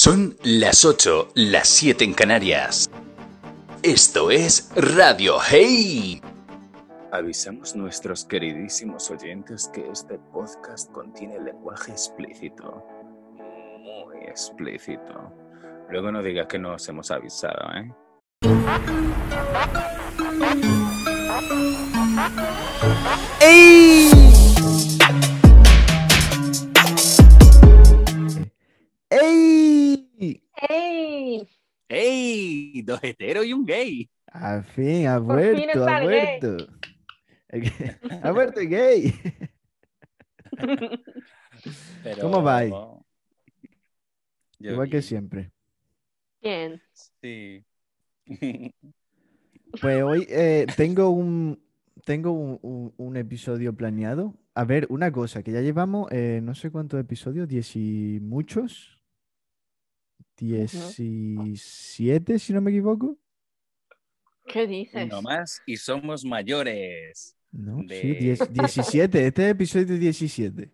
Son las 8, las 7 en Canarias. Esto es Radio Hey. Avisamos nuestros queridísimos oyentes que este podcast contiene lenguaje explícito. Muy explícito. Luego no digas que no os hemos avisado, ¿eh? ¡Ey! ¡Ey! ¡Ey! ¡Ey! Dos heteros y un gay. Al fin, ha Por vuelto, ha gay. vuelto. Ha vuelto el gay. Pero- ¿Cómo va Igual que siempre. Bien. Sí. Pues hoy eh, tengo un tengo un, un- un episodio planeado. A ver, una cosa, que ya llevamos eh, no sé cuántos episodios, diez y muchos. Diecisiete, si no me equivoco. ¿Qué dices? Uno más y somos mayores. No, sí, De- diez- 17. Este es el episodio 17.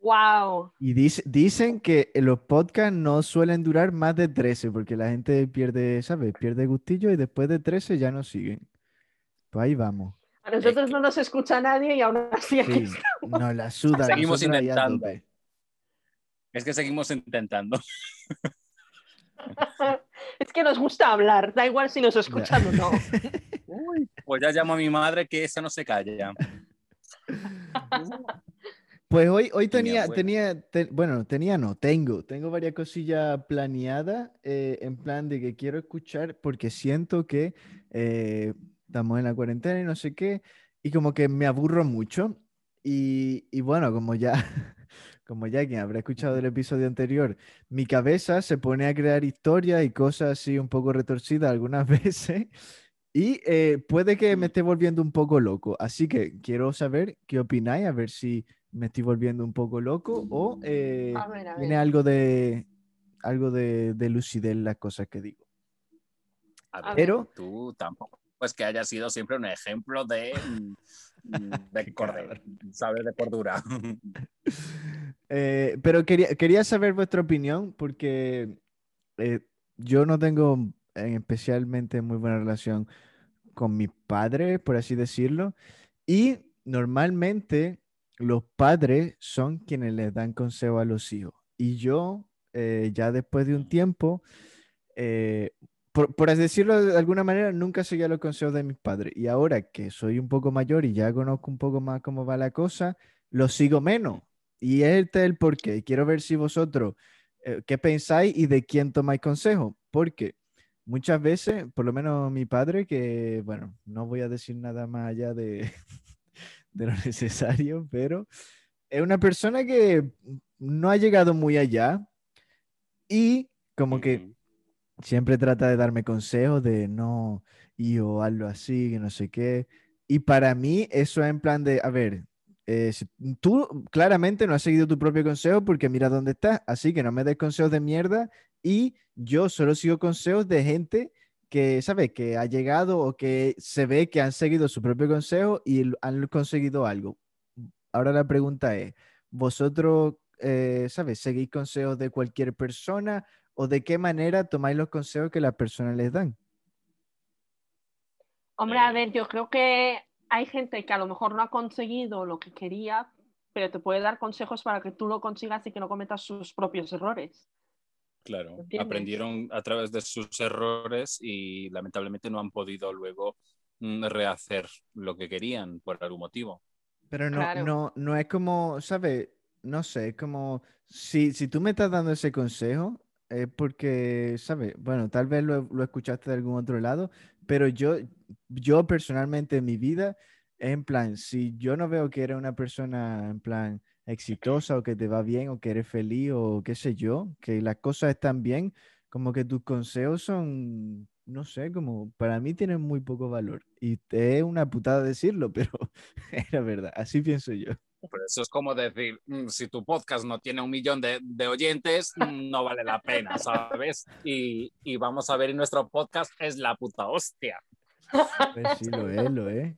¡Wow! Y dice- dicen que los podcasts no suelen durar más de 13 porque la gente pierde, ¿sabes? Pierde gustillo y después de 13 ya no siguen. Pues ahí vamos. A nosotros no nos escucha nadie y aún así aquí Sí, estamos. nos la suda. Seguimos intentando. Es que seguimos intentando. Es que nos gusta hablar, da igual si nos escuchan o no. Pues ya llamo a mi madre que esa no se calla. Pues hoy, hoy tenía, tenía, te- bueno, tenía no, tengo, tengo varias cosillas planeadas eh, en plan de que quiero escuchar porque siento que eh, estamos en la cuarentena y no sé qué, y como que me aburro mucho. Y, y bueno, como ya, como ya quien habrá escuchado el episodio anterior, mi cabeza se pone a crear historias y cosas así un poco retorcidas algunas veces. Y eh, puede que me esté volviendo un poco loco. Así que quiero saber qué opináis, a ver si me estoy volviendo un poco loco o eh, A ver, a tiene algo de algo de, de lucidez en las cosas que digo. A ver, Pero tú tampoco. Pues que haya sido siempre un ejemplo de, mm, mm, de, corde- ¿sabes? de cordura. Eh, pero quería, quería saber vuestra opinión porque eh, yo no tengo especialmente muy buena relación con mis padres, por así decirlo, y normalmente los padres son quienes les dan consejo a los hijos. Y yo, eh, ya después de un tiempo, eh, por, por decirlo de alguna manera, nunca seguía los consejos de mis padres. Y ahora que soy un poco mayor y ya conozco un poco más cómo va la cosa, los sigo menos. Y este es el porqué. Quiero ver si vosotros, eh, ¿qué pensáis y de quién tomáis consejo? Porque muchas veces, por lo menos mi padre, que, bueno, no voy a decir nada más allá de, de lo necesario, pero es una persona que no ha llegado muy allá y como que. Siempre trata de darme consejos de no, hijo, hazlo así, que no sé qué. Y para mí eso es en plan de, a ver, eh, si- tú claramente no has seguido tu propio consejo porque mira dónde estás, así que no me des consejos de mierda y yo solo sigo consejos de gente que, ¿sabes? Que ha llegado o que se ve que han seguido su propio consejo y han conseguido algo. Ahora la pregunta es, ¿vosotros, eh, ¿sabes? ¿Seguís consejos de cualquier persona o de qué manera tomáis los consejos que las personas les dan? Hombre, a ver, yo creo que hay gente que a lo mejor no ha conseguido lo que quería, pero te puede dar consejos para que tú lo consigas y que no cometas sus propios errores. Claro, ¿Entiendes? aprendieron a través de sus errores y lamentablemente no han podido luego mm, rehacer lo que querían por algún motivo. Pero no, Claro. no, no es como, ¿sabes? No sé, es como si, si tú me estás dando ese consejo, es porque, ¿sabes? Bueno, tal vez lo, lo escuchaste de algún otro lado, pero yo, yo personalmente en mi vida, en plan, si yo no veo que eres una persona en plan exitosa o que te va bien o que eres feliz o qué sé yo, que las cosas están bien, como que tus consejos son, no sé, como para mí tienen muy poco valor. Y es una putada decirlo, pero es la verdad, así pienso yo. Pero eso es como decir, mm, si tu podcast no tiene un millón de, de oyentes, no vale la pena, ¿sabes? Y, y vamos a ver, y nuestro podcast es la puta hostia. Pues sí, lo es, lo es.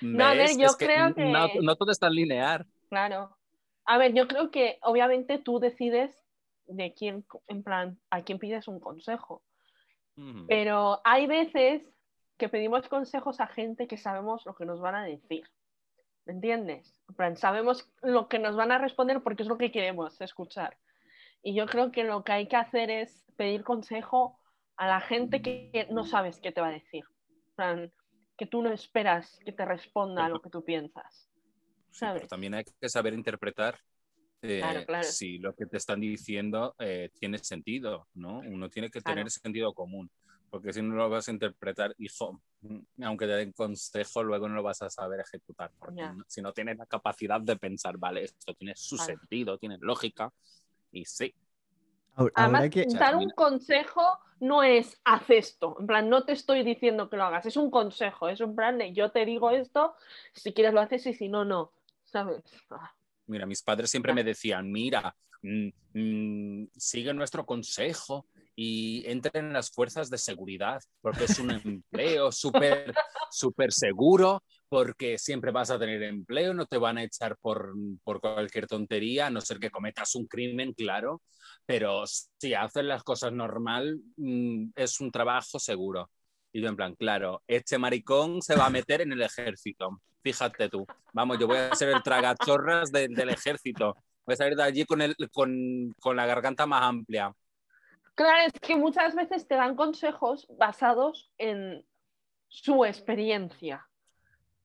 No, a ver, yo Es creo que- No, no todo es tan lineal. Claro. A ver, yo creo que obviamente tú decides de quién, en plan, a quién pides un consejo. Pero hay veces que pedimos consejos a gente que sabemos lo que nos van a decir. ¿Me entiendes? En plan, sabemos lo que nos van a responder porque es lo que queremos escuchar. Y yo creo que lo que hay que hacer es pedir consejo a la gente que no sabes qué te va a decir. Plan, que tú no esperas que te responda a lo que tú piensas. Sí, pero ¿sabes? también hay que saber interpretar eh, Claro, claro. si lo que te están diciendo eh, tiene sentido, ¿no? Uno tiene que Claro. tener sentido común, porque si no lo vas a interpretar, hijo, mm, aunque te den consejo, luego no lo vas a saber ejecutar, porque no- si no tienes la capacidad de pensar, vale, esto tiene su sentido, tiene lógica, y sí, Ahora, Además, ahora que, sea, dar un consejo no es haz esto. En plan, no te estoy diciendo que lo hagas, es un consejo. Es un plan de yo te digo esto, si quieres lo haces y si no, no. ¿Sabes? Ah, Mira, mis padres siempre me decían, mira, mm, mm, sigue nuestro consejo y entra en las fuerzas de seguridad, porque es un empleo súper súper seguro, porque siempre vas a tener empleo, no te van a echar por, por cualquier tontería, a no ser que cometas un crimen, claro, pero si haces las cosas normal, mm, es un trabajo seguro. Y yo en plan, claro, este maricón se va a meter en el ejército. Fíjate tú. Vamos, yo voy a ser el tragachorras de- del ejército. Voy a salir de allí con, el, con, con la garganta más amplia. Claro, es que muchas veces te dan consejos basados en su experiencia.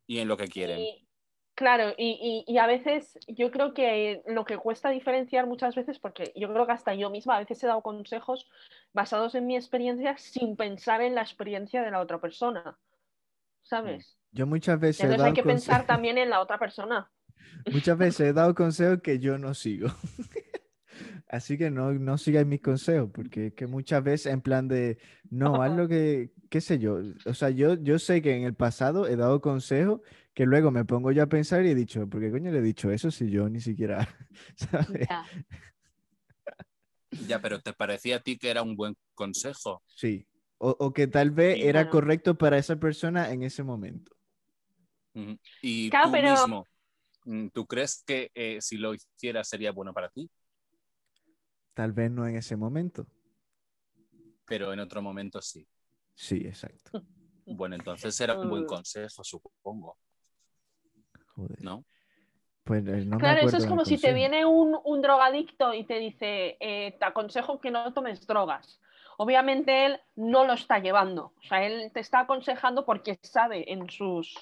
Y en lo que quieren. Y, claro, y, y- y a veces yo creo que lo que cuesta diferenciar muchas veces, porque yo creo que hasta yo misma a veces he dado consejos basados en mi experiencia sin pensar en la experiencia de la otra persona. ¿Sabes? yo muchas veces he Entonces dado hay que pensar también en la otra persona. muchas veces he dado consejos que yo no sigo. Así que no, no sigáis mis consejos, porque es que muchas veces en plan de, no, haz lo que, qué sé yo. O sea, yo, yo sé que en el pasado he dado consejos que luego me pongo yo a pensar y he dicho, ¿por qué coño le he dicho eso si yo ni siquiera, ¿sabes? Ya. Ya, pero ¿te parecía a ti que era un buen consejo? Sí. O, o que tal vez Sí, era correcto para esa persona en ese momento. Y Claro, tú pero- mismo, mm, ¿tú crees que eh, si lo hicieras sería bueno para ti? Tal vez no en ese momento. Pero en otro momento sí. Sí, exacto. Bueno, entonces era un buen consejo, supongo, Joder. ¿no? Pues eh, no me Claro, eso es como si te viene un, un drogadicto y te dice, eh, te aconsejo que no tomes drogas. Obviamente él no lo está llevando. O sea, él te está aconsejando porque sabe en sus...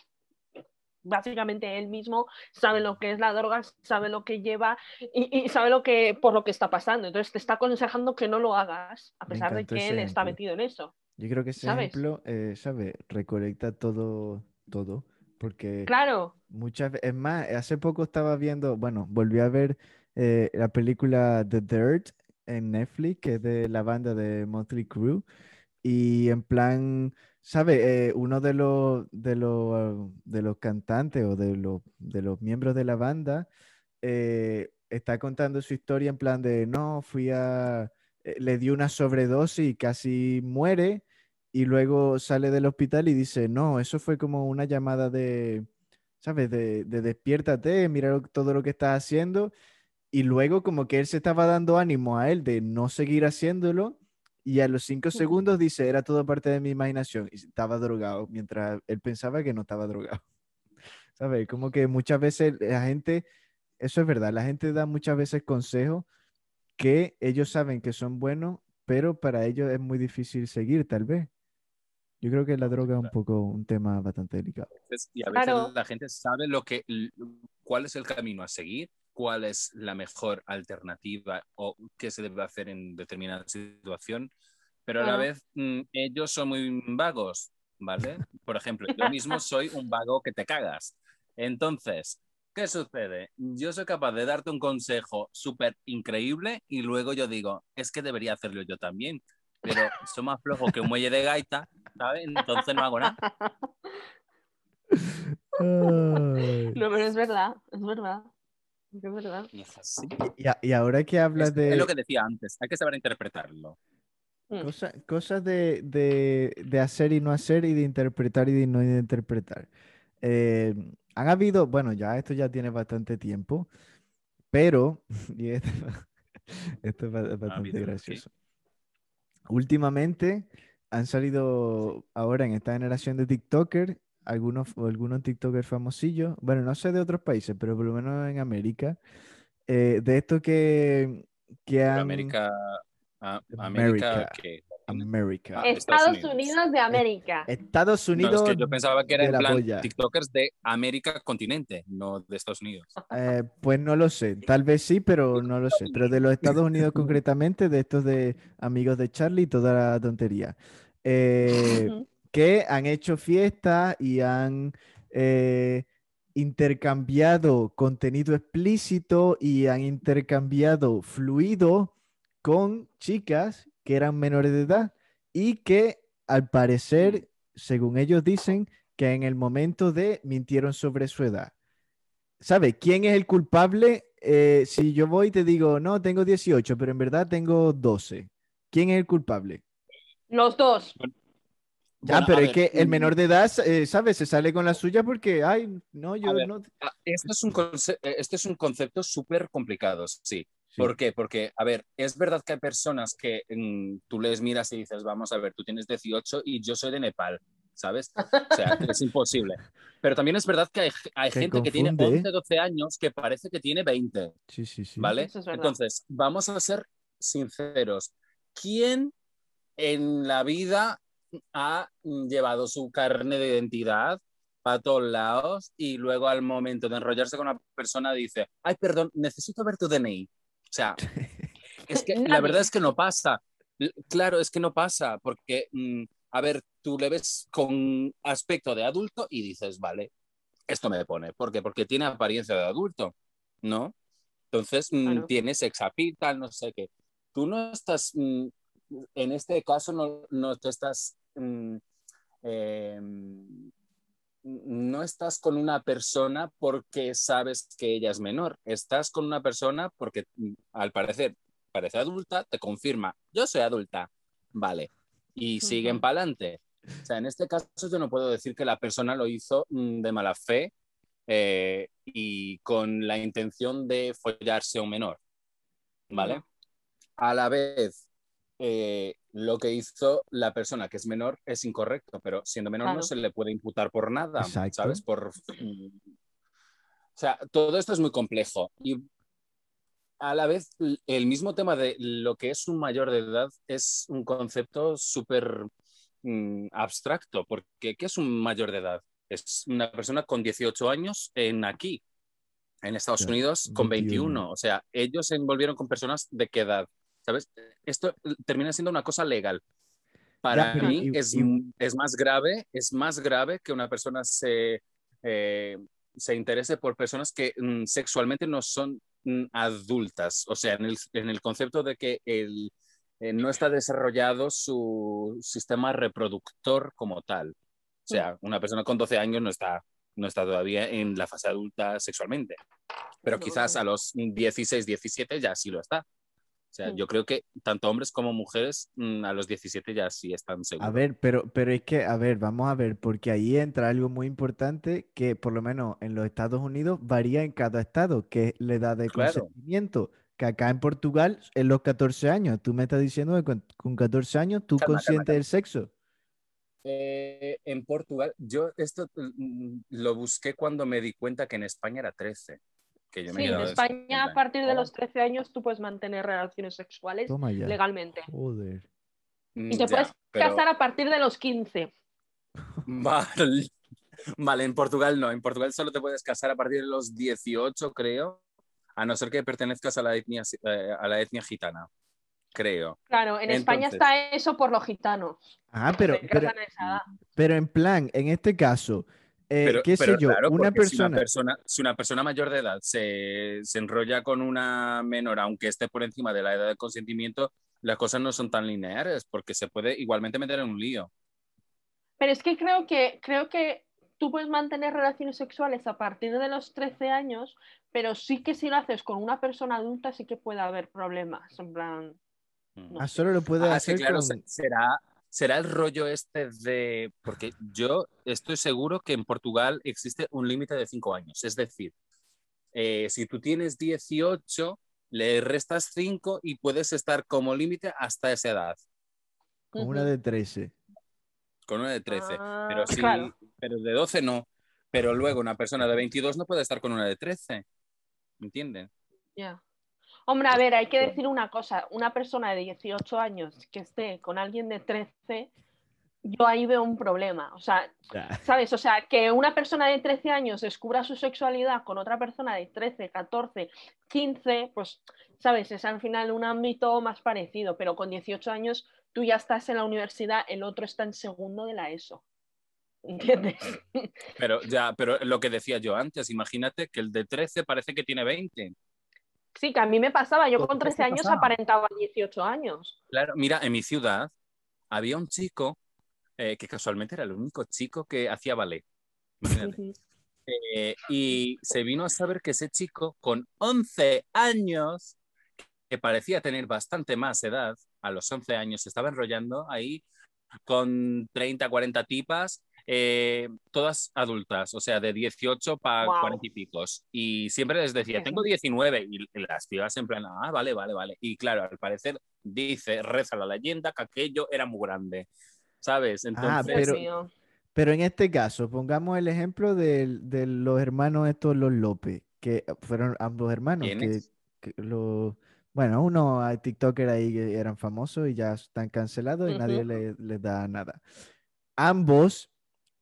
Básicamente él mismo sabe lo que es la droga, sabe lo que lleva y, y sabe lo que por lo que está pasando. Entonces te está aconsejando que no lo hagas, a pesar de que él está metido en eso. Yo creo que ese ¿sabes? ejemplo, eh, ¿sabes? Recolecta todo, todo. Porque Claro, muchas veces, es más, hace poco estaba viendo, bueno, volví a ver eh, la película The Dirt en Netflix, que es de la banda de Motley Crue. Y en plan, ¿sabe? uno de los, de los, de los cantantes o de los, de los miembros de la banda eh, está contando su historia en plan de, no, fui a, eh, le dio una sobredosis y casi muere. Y luego sale del hospital y dice, no, eso fue como una llamada de, ¿sabes? De, de despiértate, mira todo lo que estás haciendo. Y luego como que él se estaba dando ánimo a él de no seguir haciéndolo. Y a los cinco segundos dice, era todo parte de mi imaginación. Y estaba drogado, mientras él pensaba que no estaba drogado. ¿Sabes? Como que muchas veces la gente, eso es verdad, la gente da muchas veces consejos que ellos saben que son buenos, pero para ellos es muy difícil seguir, tal vez. Yo creo que la droga es un poco un tema bastante delicado. Y a veces Claro. la gente sabe lo que, cuál es el camino a seguir, cuál es la mejor alternativa o qué se debe hacer en determinada situación, pero a la vez mm, ellos son muy vagos, ¿vale? Por ejemplo, yo mismo soy un vago que te cagas. Entonces, ¿qué sucede? Yo soy capaz de darte un consejo súper increíble y luego yo digo, es que debería hacerlo yo también, pero soy más flojo que un muelle de gaita, ¿sabes? Entonces no hago nada. No, pero es verdad, es verdad. Es verdad. Y es así. Y, a- y ahora que hablas Es, de es lo que decía antes, hay que saber interpretarlo. Mm. cosa- cosas de, de- de hacer y no hacer y de interpretar y de no interpretar. eh, han habido, bueno, ya esto ya tiene bastante tiempo, pero y esto, Esto es ba- es bastante gracioso. Últimamente han salido ahora en esta generación de TikToker algunos, algunos TikTokers famosillos, bueno, no sé de otros países, pero por lo menos en América, eh, de estos que, que han... América, a- América. América que América. Ah, Estados Estados Unidos. Unidos de América. Estados no, Unidos es que yo pensaba que era en plan. TikTokers de América continente, no de Estados Unidos. Eh, pues no lo sé, tal vez sí, pero no lo sé. Pero de los Estados Unidos concretamente, de estos de amigos de Charlie, toda la tontería. Eh. Que han hecho fiestas y han eh, intercambiado contenido explícito y han intercambiado fluido con chicas que eran menores de edad y que al parecer, según ellos dicen, que en el momento de mintieron sobre su edad. ¿Sabe quién es el culpable? Eh, si yo voy y te digo, no, tengo 18, pero en verdad tengo 12. ¿Quién es el culpable? Los dos. Ya, Bueno, pero es ver, que el mm, menor de edad, eh, ¿sabes? Se sale con la suya porque, ay, no, yo ver, no. ah, Este es un, conce- eh, este es un concepto súper complicado, sí. Sí. ¿Por qué? Porque, a ver, es verdad que hay personas que mm, tú les miras y dices, vamos a ver, tú tienes 18 y yo soy de Nepal, ¿sabes? O sea, es imposible. Pero también es verdad que hay, hay Que gente que tiene confunde, ¿eh? 11, 12 años que parece que tiene 20, Sí, sí, sí. ¿vale? Eso es verdad. Entonces, vamos a ser sinceros. ¿Quién en la vida ha llevado su carne de identidad para todos lados y luego al momento de enrollarse con una persona dice, ay, perdón, necesito ver tu DNI? O sea, es que la verdad es que no pasa. Claro, es que no pasa, porque, mm, a ver, tú le ves con aspecto de adulto y dices, vale, esto me pone. ¿Por qué? Porque tiene apariencia de adulto, ¿no? Entonces, mm, Claro. tiene sex appeal, tal, no sé qué. Tú no estás, mm, en este caso, no, no te estás, mm, eh, no estás con una persona porque sabes que ella es menor. Estás con una persona porque, mm, al parecer, parece adulta, te confirma, yo soy adulta, vale. Y siguen para adelante. O sea, en este caso yo no puedo decir que la persona lo hizo mm, de mala fe eh, y con la intención de follarse a un menor, ¿vale? A la vez, eh, lo que hizo la persona que es menor es incorrecto, pero siendo menor no se le puede imputar por nada, Exacto. ¿sabes? Por... O sea, todo esto es muy complejo y a la vez el mismo tema de lo que es un mayor de edad es un concepto súper mm, abstracto, porque ¿qué es un mayor de edad? Es una persona con 18 años en aquí, en Estados Unidos, con 21. 21. O sea, ellos se envolvieron con personas de qué edad, ¿sabes? Esto termina siendo una cosa legal. Para pero mí y- es, y- es más grave, es más grave que una persona se, eh, se interese por personas que mm, sexualmente no son mm, adultas. O sea, en el, en el concepto de que el, eh, no está desarrollado su sistema reproductor como tal. O sea, una persona con 12 años no está, no está todavía en la fase adulta sexualmente. Pero quizás a los 16, 17 ya sí lo está. O sea, Mm. yo creo que tanto hombres como mujeres mm, a los 17 ya sí están seguros. A ver, pero, pero es que, a ver, vamos a ver, porque ahí entra algo muy importante que por lo menos en los Estados Unidos varía en cada estado, que es la edad de Claro. consentimiento. Que acá en Portugal es los 14 años. Tú me estás diciendo que con, con 14 años tú Calma, calma. del sexo. Eh, en Portugal, yo esto mm, lo busqué cuando me di cuenta que en España era 13. Que yo me Sí, he en España a partir de los 13 años tú puedes mantener relaciones sexuales legalmente. Joder. Mm, Y te ya, puedes pero- casar a partir de los 15. Vale. Vale, en Portugal no. En Portugal solo te puedes casar a partir de los 18, creo. A no ser que pertenezcas a la etnia, eh, a la etnia gitana. Creo. Claro, en España está eso por los gitanos. Ah, pero, pero, pero en plan, en este caso, eh, Pero, qué sé yo, claro, una porque si una persona, si una persona mayor de edad se, se enrolla con una menor, aunque esté por encima de la edad de consentimiento, las cosas no son tan lineares, porque se puede igualmente meter en un lío. Pero es que creo que creo que tú puedes mantener relaciones sexuales a partir de los 13 años, pero sí que si lo haces con una persona adulta sí que puede haber problemas. En plan, Mm. no ah, solo lo puede Ah, sí, hacer claro, con... será, será el rollo este de... Porque yo estoy seguro que en Portugal existe un límite de cinco años. Es decir, eh, si tú tienes 18, le restas 5 y puedes estar como límite hasta esa edad. Con una de 13. Con una de 13. Ah, pero sí, claro. pero de 12 no. Pero luego una persona de 22 no puede estar con una de 13. ¿Entienden? Ya. Hombre, a ver, hay que decir una cosa. Una persona de 18 años que esté con alguien de 13, yo ahí veo un problema. O sea, ¿sabes? O sea, que una persona de 13 años descubra su sexualidad con otra persona de 13, 14, 15, pues, ¿sabes? Es al final un ámbito más parecido, pero con 18 años tú ya estás en la universidad, el otro está en segundo de la ESO. ¿Entiendes? Pero ya, pero lo que decía yo antes, imagínate que el de 13 parece que tiene 20. Sí, que a mí me pasaba. Yo ¿Qué con te 13 años pasaba? aparentaba 18 años. Claro, mira, en mi ciudad había un chico eh, que casualmente era el único chico que hacía ballet. Imagínate. Eh, y se vino a saber que ese chico con 11 años, que parecía tener bastante más edad, a los 11 años se estaba enrollando ahí con 30, 40 tipas, eh, todas adultas, o sea, de 18 para Guau. 40 y picos. Y siempre les decía, tengo 19, y las pibas en plan, ah, vale, vale, vale. Y claro, al parecer dice, reza la leyenda que aquello era muy grande, ¿sabes? Entonces, Dios Pero-. Pero en este caso, pongamos el ejemplo del- de, los hermanos estos, los López, que fueron ambos hermanos. Que, que lo- bueno, uno hay TikToker ahí que eran famosos y ya están cancelados y nadie Ujú. le- les da nada. Ambos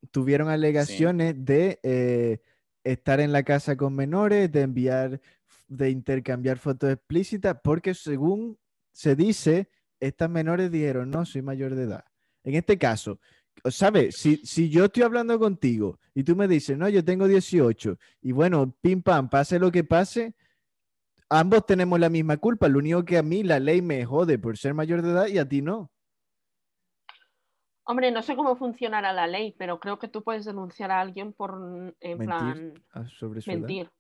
tuvieron alegaciones de eh, estar en la casa con menores, de enviar, de intercambiar fotos explícitas, porque según se dice, estas menores dijeron, no, soy mayor de edad. En este caso, ¿sabes? Si, si yo estoy hablando contigo y tú me dices, no, yo tengo 18 y bueno, pim pam, pase lo que pase, ambos tenemos la misma culpa. Lo único que a mí la ley me jode por ser mayor de edad y a ti no. Hombre, no sé cómo funcionará la ley, pero creo que tú puedes denunciar a alguien por, mm, en Mentir plan, sobre su edad. mentir,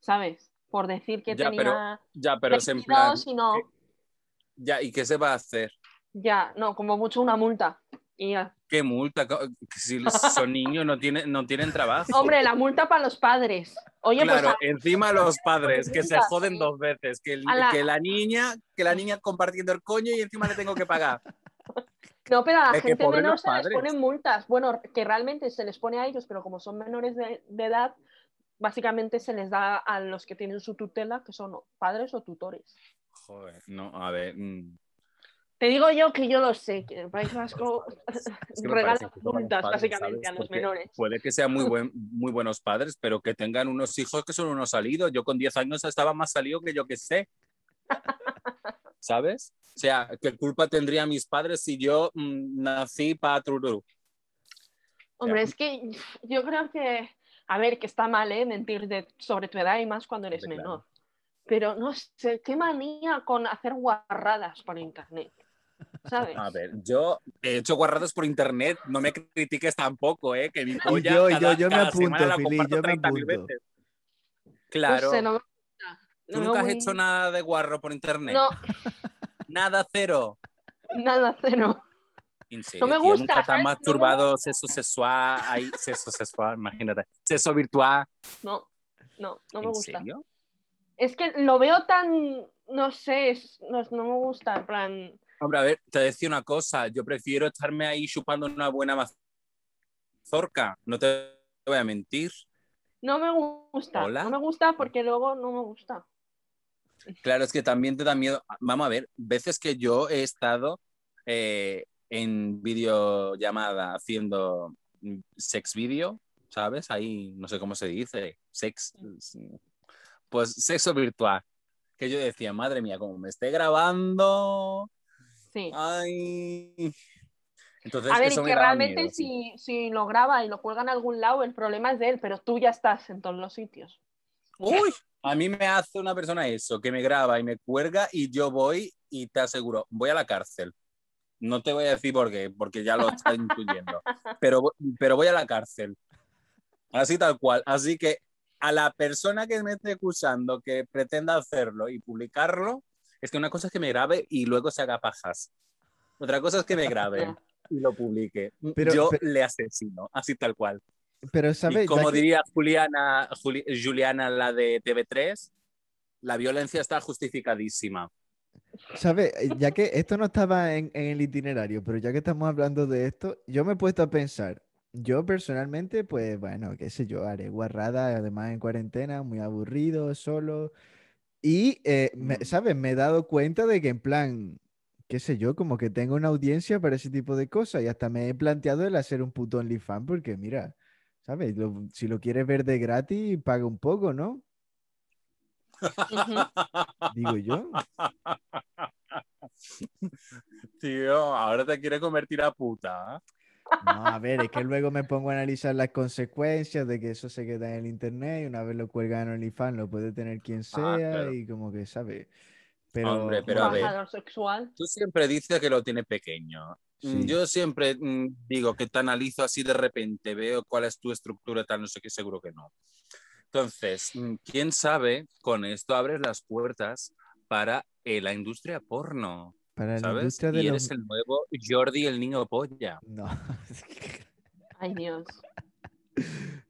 ¿sabes? Por decir que Ya, pero tenía ya, pero es en plan, 22 y no, ya, ¿y qué se va a hacer? ya, no, como mucho una multa. Y ya. ¿Qué multa? Si son niños no tienen, no tienen trabajo. Hombre, la multa para los padres. Oye, claro, pues encima los padres que se joden sí. dos veces, que, el- la- que la niña, que la niña compartiendo el coño y encima le tengo que pagar. no, pero a la Es gente menor se les ponen multas. Bueno, que realmente se les pone a ellos, pero como son menores de, de edad, básicamente se les da a los que tienen su tutela, que son padres o tutores. Joder, no, a ver. mm, Te digo yo que yo lo sé, que el País Vasco es que me regala multas padres, básicamente ¿sabes? a los Porque menores. Puede que sean muy, buen, muy buenos padres, pero que tengan unos hijos que son unos salidos. Yo con 10 años estaba más salido que yo que sé. ¿Sabes? O sea, ¿qué culpa tendrían mis padres si yo mm, nací para Trurú? Hombre, es que yo creo que, a ver, que está mal, ¿eh? Mentir de, sobre tu edad y más cuando eres Hombre, claro. menor. Pero no sé, qué manía con hacer guarradas por internet. ¿Sabes? A ver, yo he hecho guarradas por internet, no me critiques tampoco, ¿eh? Que mi polla yo- yo- cada, yo me cada apunto, semana la Fili, comparto yo me 30.000 apunto. No Claro. sé, no me gusta. ¿Tú nunca has hecho nada de guarro por internet? No, Nada, cero. nada, cero. ¿En serio, me gusta, Nunca. No me masturbado sexo sexual, ahí, sexo sexual, imagínate. Sexo virtual. No, no, no me ¿En gusta. serio? Es que lo veo tan, no sé, es- no, no me gusta, en plan, Hombre, a ver, te decía una cosa. Yo prefiero estarme ahí chupando una buena mazorca. No te voy a mentir. no me gusta. Hola. No me gusta porque luego no me gusta. Claro, es que también te da miedo. Vamos a ver, veces que yo he estado eh, en videollamada haciendo mm, sex video, ¿sabes? Ahí no sé cómo se dice, sex, pues sexo virtual. Que yo decía, madre mía, como me esté grabando, Sí. ay. Entonces, A ver, y eso que realmente miedo, si, si lo graba y lo cuelga en algún lado, el problema es de él, pero tú ya estás en todos los sitios. Uy, a mí me hace una persona eso, que me graba y me cuelga y yo voy y te aseguro, voy a la cárcel. No te voy a decir por qué, porque ya lo está intuyendo, pero, pero voy a la cárcel. Así tal cual. Así que a la persona que me esté escuchando que pretenda hacerlo y publicarlo, es que una cosa es que me grabe y luego se haga pajas. Otra cosa es que me grabe y lo publique. Pero- yo pero- le asesino, así tal cual. Pero, ¿sabes? Y como Ya que- diría Juliana, Juli- Juliana, la de TV3, La violencia está justificadísima. ¿Sabes? Ya que esto no estaba en, en el itinerario, pero ya que estamos hablando de esto, yo me he puesto a pensar. Yo personalmente, pues bueno, qué sé yo, haré guarrada, además en cuarentena, muy aburrido, solo. Y, eh, me- Mm. ¿sabes? Me he dado cuenta de que en plan, qué sé yo, como que tengo una audiencia para ese tipo de cosas y hasta me he planteado el hacer un puto OnlyFans porque mira, ¿sabes? Lo- si lo quieres ver de gratis, paga un poco, ¿no? Digo yo. Tío, ahora te quiere convertir a puta. No, a ver, es que luego me pongo a analizar las consecuencias de que eso se queda en el internet y una vez lo cuelgan en OnlyFans lo puede tener quien sea Ah, claro. y como que, ¿sabes? Pero, Hombre, pero a ver. Trabajador sexual. Tú siempre dices que lo tiene pequeño. Mm, Sí. Yo siempre mm, digo que te analizo así de repente, veo cuál es tu estructura, tal, no sé qué, seguro que no. Entonces, mm, quién sabe, con esto abres las puertas para eh, la industria porno, para la ¿sabes? industria de Y los... eres el nuevo Jordi el niño polla. No. Ay, Dios.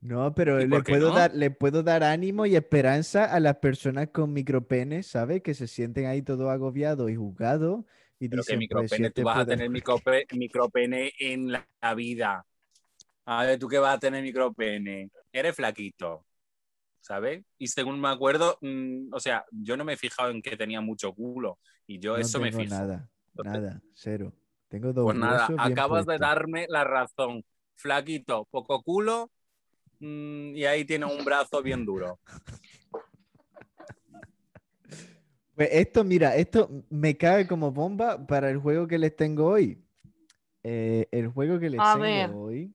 No, pero ¿Y le puedo no? dar, le puedo dar ánimo y esperanza a las personas con micropenes, ¿sabes? Que se sienten ahí todo agobiados y juzgados y Pero que dicen, pues, micropene, tú vas a tener micrope- micropene en la, la vida. A ver, ¿tú qué vas a tener micropene? Eres flaquito, ¿sabes? Y según me acuerdo, mm, o sea, yo no me he fijado en que tenía mucho culo. Y yo No eso me tengo fijo. nada, Entonces- nada, cero. Tengo dos Pues nada, acabas de darme la razón. Flaquito, poco culo, mm, y ahí tiene un brazo bien duro. Pues esto, mira, esto me cae como bomba para el juego que les tengo hoy. Eh, el juego que les A tengo ver. hoy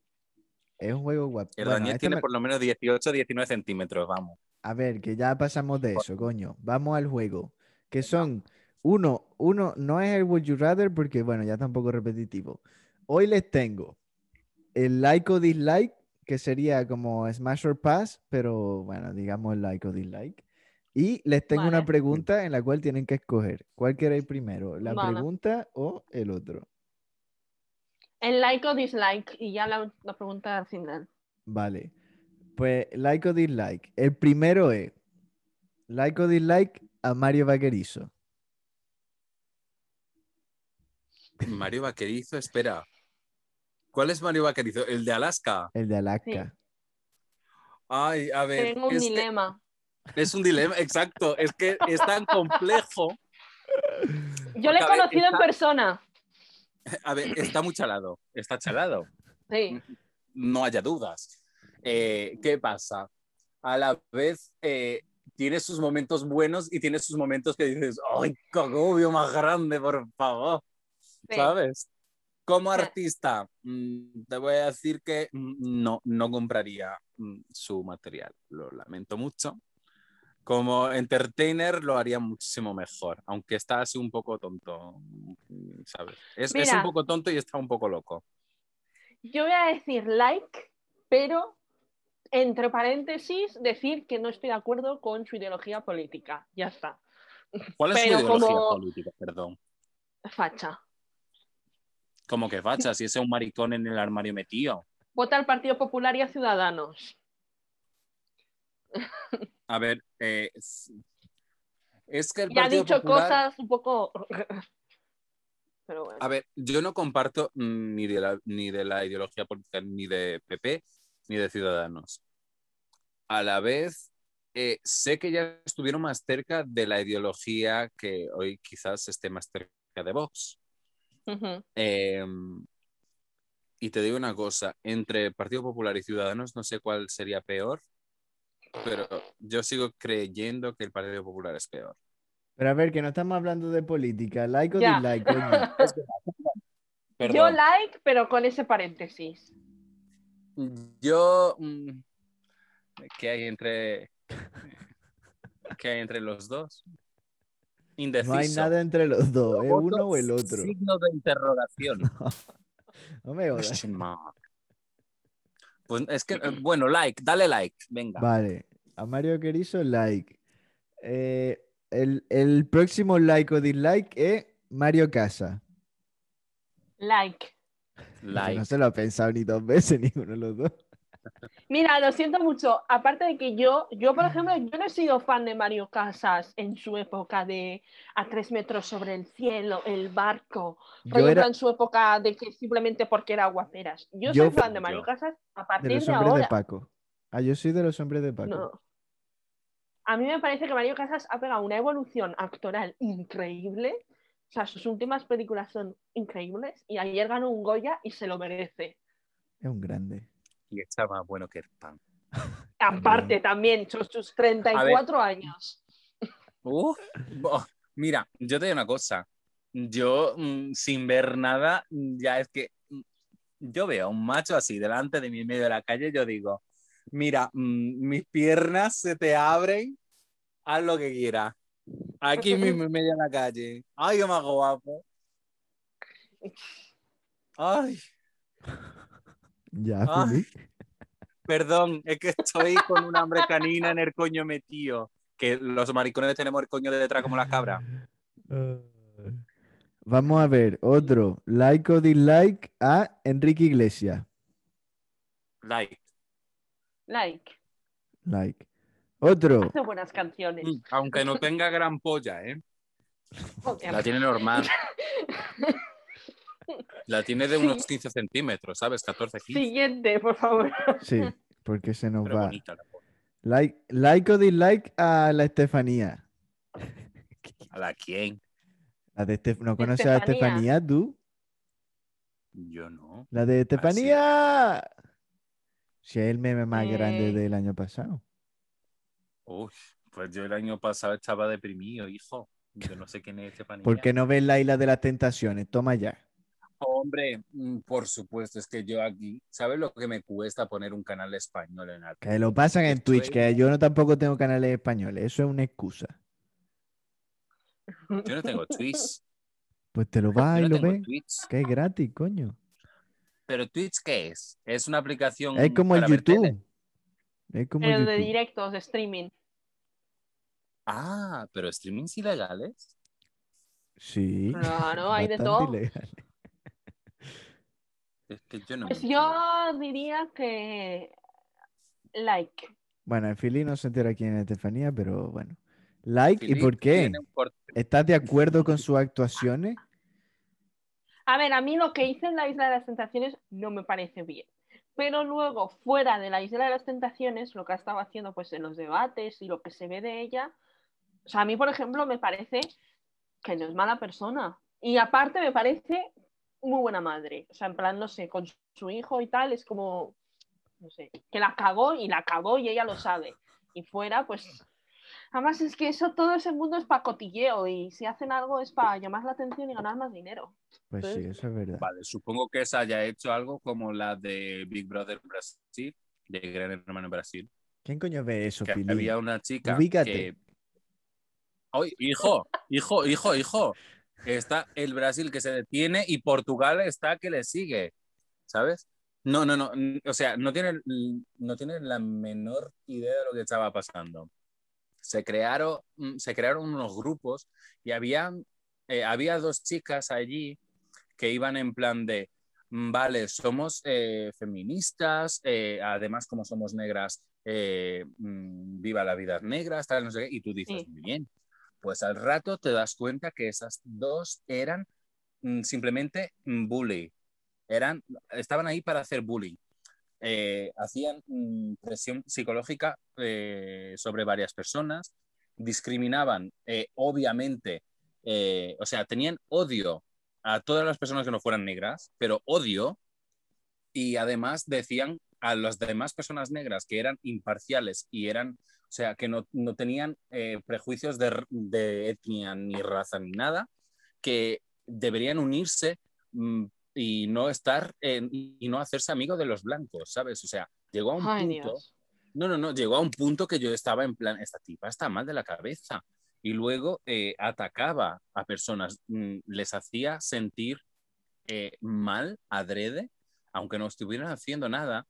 es un juego guapo. El Bueno, Daniel este tiene me- por lo menos 18, 19 centímetros, vamos. A ver, que ya pasamos de eso, coño. Vamos al juego. Que son uno, uno, no es el Would You Rather porque, bueno, ya tampoco repetitivo. Hoy les tengo el like o dislike, que sería como Smash or Pass, pero bueno, digamos like o dislike. Y les tengo una pregunta en la cual tienen que escoger. ¿Cuál queréis primero? ¿La Vale. pregunta o el otro? El like o dislike. Y ya la, la pregunta al final. Vale. Pues like o dislike. El primero es like o dislike a Mario Vaquerizo. Mario Vaquerizo, espera. ¿Cuál es Mario Vaquerizo? ¿El de Alaska? El de Alaska. Ay, a ver. Tengo un es que- dilema. Es un dilema, exacto. Es que es tan complejo. Yo le he conocido en persona. A ver, está muy chalado. Está chalado. Sí. No haya dudas. Eh, ¿Qué pasa? A la vez eh, tiene sus momentos buenos y tiene sus momentos que dices, ¡ay, qué agobio más grande, por favor! sí. ¿Sabes? Como artista, mm, te voy a decir que mm, no, no compraría mm, su material. Lo lamento mucho. Como entertainer lo haría muchísimo mejor, aunque está así un poco tonto, ¿sabes? Es, es un poco tonto y está un poco loco. Yo voy a decir like, pero entre paréntesis decir que no estoy de acuerdo con su ideología política. Ya está. ¿Cuál es Pero su ideología como- política? Perdón. Facha. Como que facha, si ese es un maricón en el armario metido. Vota al Partido Popular y a Ciudadanos. A ver, eh, es, que el Y ha dicho Popular- cosas un poco. Pero bueno. A ver, yo no comparto ni de la, ni de la ideología política ni de PP ni de Ciudadanos. A la vez, eh, sé que ya estuvieron más cerca de la ideología que hoy quizás esté más cerca de Vox. Eh, y te digo una cosa, entre Partido Popular y Ciudadanos no sé cuál sería peor, pero yo sigo creyendo que el Partido Popular es peor. Pero a ver, que no estamos hablando de política. Like o Ya. dislike. Yo like, pero con ese paréntesis. Yo, mm, ¿qué hay entre, qué hay entre los dos? Indeciso. No hay nada entre los dos, es Voto uno o el otro. Signo de interrogación. No me jodas. Pues es que, bueno, like, dale like, venga. Vale, a Mario Querizo, like. Eh, el, el próximo like o dislike es Mario Casa. Like. Like. No se lo ha pensado ni dos veces ninguno de los dos. Mira, lo siento mucho. Aparte de que yo, yo por ejemplo, yo no he sido fan de Mario Casas en su época de a tres metros sobre el cielo, el barco. Yo en era su época de que simplemente porque era guaperas. Yo, Yo soy fan de Mario yo. Casas a de partir los de, hombres de ahora. Paco. Ah, yo soy de los hombres de Paco. No. A mí me parece que Mario Casas ha pegado una evolución actoral increíble. O sea, sus últimas películas son increíbles y ayer ganó un Goya y se lo merece. Es un grande. Y está más bueno que el pan. Aparte también, sus, sus 34 años. Uf, bo- mira, yo te digo una cosa. Yo, mm, sin ver nada, ya es que mm, yo veo a un macho así delante de mí en medio de la calle, yo digo, mira, mm, mis piernas se te abren, haz lo que quieras. Aquí mismo en medio de la calle. Ay, qué más guapo. Ay, Ya, Ah. Perdón, es que estoy con un hambre canina en el coño metido. Que los maricones tenemos el coño de detrás como las cabras. Ah. Vamos a ver, otro. Like o dislike a Enrique Iglesias. Like. Like, Like. Otro. hace buenas canciones. Mm, Aunque no tenga gran polla, ¿eh? La tiene normal. La tiene de unos 15 centímetros, ¿sabes? 14, 15. Siguiente, por favor. Sí, porque se nos Pero va. bonita. Like, like o dislike a la Estefanía. ¿A la quién? La de Estef- ¿No conoces a Estefanía. Estefanía tú? Yo no. La de Estefanía. Si es el meme más grande Eh. del año pasado. Uy, pues yo el año pasado estaba deprimido, hijo. Yo no sé quién es Estefanía. ¿Por qué no ves la isla de las tentaciones? Toma ya. Hombre, mm, por supuesto, es que yo aquí, ¿sabes lo que me cuesta poner un canal español en algo? Que lo pasan en Estoy- Twitch, que yo no tampoco tengo canales españoles. Eso es una excusa. Yo no tengo Twitch. Pues te lo vas Yo y no lo ves. Twitch. Que es gratis, coño. Pero Twitch, ¿qué es? Es una aplicación. Es como el? YouTube. Es como El de YouTube. directos, de streaming. Ah, pero streamings ilegales. Sí. Claro, hay de todo. Es que yo no Pues yo diría que like. Bueno, en Fili no se entera quién es Estefanía, pero bueno. Like, ¿y por qué? ¿Estás de acuerdo con sus actuaciones? A ver, a mí lo que hice en la Isla de las Tentaciones no me parece bien. Pero luego, fuera de la Isla de las Tentaciones, lo que ha estado haciendo pues, en los debates y lo que se ve de ella, o sea, a mí, por ejemplo, me parece que no es mala persona. Y aparte me parece muy buena madre. O sea, en plan, no sé, con su hijo y tal, es como, no sé, que la cagó y la cagó y ella lo sabe. Y fuera, pues... Además es que eso, todo ese mundo es para cotilleo y si hacen algo es para llamar la atención y ganar más dinero. Pues sí, Sí. eso es verdad. Vale, supongo que esa haya hecho algo como la de Big Brother Brasil, de Gran Hermano Brasil. ¿Quién coño ve eso, Que había una chica Ubícate. que. ¡Ay, hijo! ¡Hijo, hijo, hijo! Está el Brasil que se detiene y Portugal está que le sigue. ¿Sabes? No, no, no. O sea, no tienen, no tienen la menor idea de lo que estaba pasando. Se crearon, mm, se crearon unos grupos y había, eh, había dos chicas allí que iban en plan de, "Mm, vale, somos eh, feministas, eh, además como somos negras, eh, mm, viva la vida negras, tal, no sé qué, y tú dices, Sí. muy bien. Pues al rato te das cuenta que esas dos eran mm, simplemente mm, bully. Eran, estaban ahí para hacer bullying. Eh, hacían mm, presión psicológica eh, sobre varias personas, discriminaban, eh, obviamente, o sea, tenían odio a todas las personas que no fueran negras, pero odio, y además decían a las demás personas negras que eran imparciales y eran, o sea, que no, no tenían eh, prejuicios de, de etnia ni raza ni nada, que deberían unirse mm, y no estar en- y no hacerse amigo de los blancos, ¿sabes? O sea, llegó a un Ay, punto Dios. no, no, no, llegó a un punto que yo estaba en plan, esta tipa está mal de la cabeza. Y luego eh, atacaba a personas, mm, les hacía sentir eh, mal, adrede, aunque no estuvieran haciendo nada.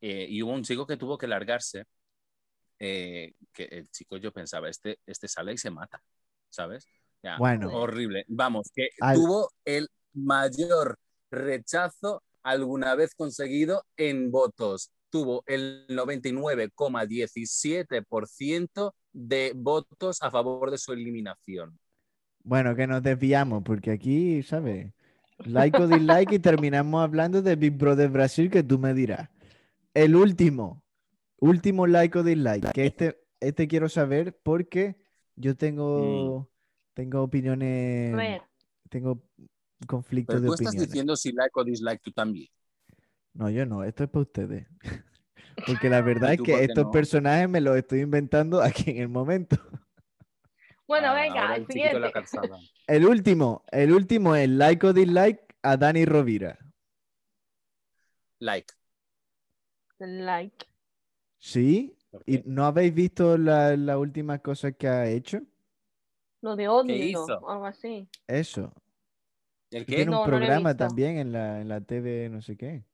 Eh, y hubo un chico que tuvo que largarse, eh, que el chico yo pensaba, este, este sale y se mata, ¿sabes? Ya, Bueno. Horrible. Vamos, que Al- tuvo el mayor rechazo alguna vez conseguido en votos. obtuvo el 99,17% de votos a favor de su eliminación. Bueno, que nos desviamos, porque aquí, ¿sabes? Like o dislike y terminamos hablando de Big Brother Brasil, que tú me dirás. El último, último like o dislike, que este, este quiero saber porque yo tengo, tengo A opiniones, ver, tengo conflictos Pero de tú estás diciendo si like o dislike tú también. No, yo no, esto es para ustedes. Porque la verdad es que estos no? personajes me los estoy inventando aquí en el momento. bueno, Ah, venga, el siguiente. El último, el último es like o dislike a Dani Rovira. Like. Like. ¿Sí? ¿Por ¿Y no habéis visto la- las últimas cosas que ha hecho? Lo de odio hizo? o algo así. Eso. ¿El qué? Tiene un No, programa también en la, en la TV, no sé qué.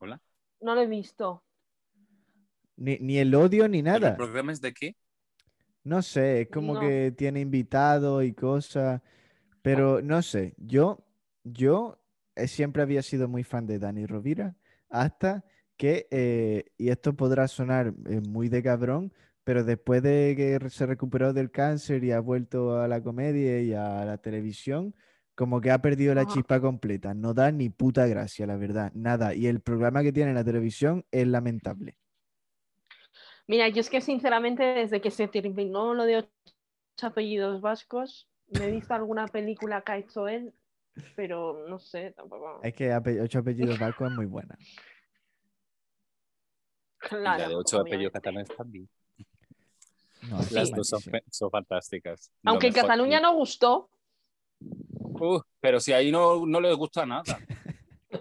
Hola. No lo he visto. Ni, ni el odio ni ¿Pero nada. ¿El programa es de qué? No sé, es como No. que tiene invitados y cosas, pero no sé, yo, yo eh, siempre había sido muy fan de Dani Rovira hasta que, eh, y esto podrá sonar eh, muy de cabrón, pero después de que se recuperó del cáncer y ha vuelto a la comedia y a la televisión, como que ha perdido la Ajá. chispa completa, no da ni puta gracia, la verdad, nada, y el programa que tiene en la televisión es lamentable. Mira, yo es que sinceramente desde que se terminó lo de ocho apellidos vascos, me he visto alguna película que ha hecho él, pero no sé, tampoco. Es que Ocho Apellidos Vascos es muy buena. Y la Claro, de ocho apellidos catalanes también. No, Sí. Las dos son, son fantásticas. Aunque en. Cataluña no gustó, Uh, pero si ahí no, no les gusta nada.